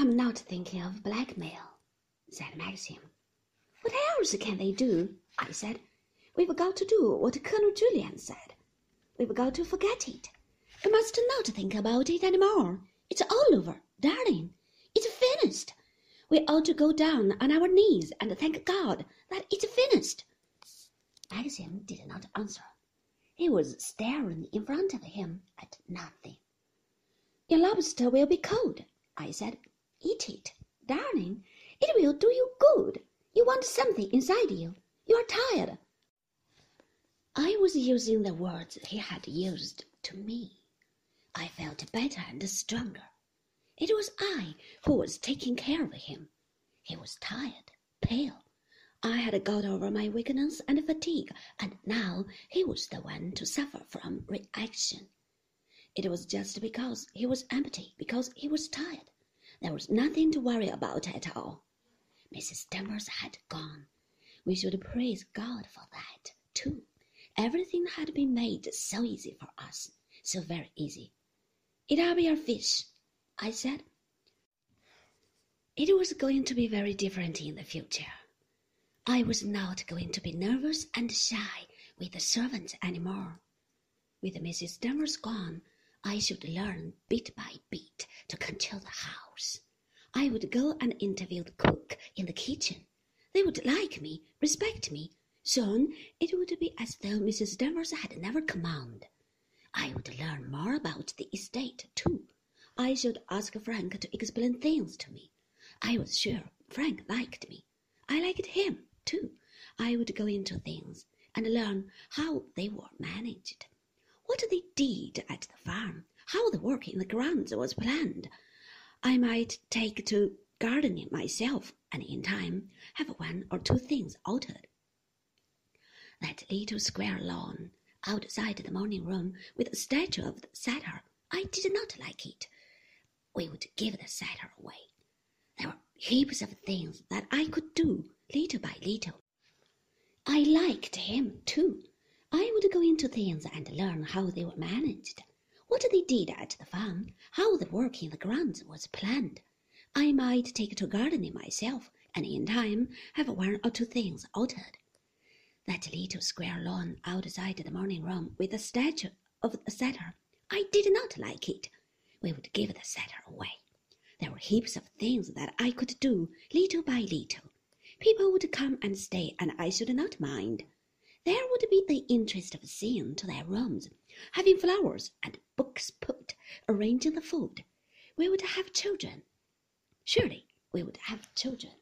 I'm not thinking of blackmail, said Maxim. What else can they do? I said. We've got to do what Colonel Julyan said. We've got to forget it. We must not think about it any more. It's all over, darling. It's finished. We ought to go down on our knees and thank God that it's finished. Maxim did not answer. He was staring in front of him at nothing. Your lobster will be cold, I said. Eat it, darling. It will do you good. You want something inside you. You are tired. I was using the words he had used to me. I felt better and stronger. It was I who was taking care of him. He was tired, pale. I had got over my weakness and fatigue, and now he was the one to suffer from reaction. It was just because he was empty, because he was tired. There was nothing to worry about at all. Mrs. Danvers had gone. We should praise God for that, too. Everything had been made so easy for us, so very easy. It'll be your fish, I said. It was going to be very different in the future. I was not going to be nervous and shy with the servants any more. With Mrs. Danvers gone, I should learn bit by bit to control the house. I would go and interview the cook in the kitchen. They would like me, respect me. Soon it would be as though Mrs. Danvers had never come on. I would learn more about the estate, too. I should ask Frank to explain things to me. I was sure Frank liked me. I liked him, too. I would go into things and learn how they were managed, what they did at the farm, how the work in the grounds was planned. I might take to gardening myself, and in time have one or two things altered. That little square lawn outside the morning room with a statue of the satyr, I did not like it. We would give the satyr away. There were heaps of things that I could do little by little. I liked him too. Go into things and learn how they were managed, what they did at the farm, how the work in the grounds was planned. I might take to gardening myself, and in time have one or two things altered. That little square lawn outside the morning room with the statue of the satyr, I did not like it. We would give the satyr away. There were heaps of things that I could do little by little. People would come and stay, and I should not mind. There would be the interest of seeing to their rooms, having flowers and books put, arranging the food. We would have children. Surely we would have children.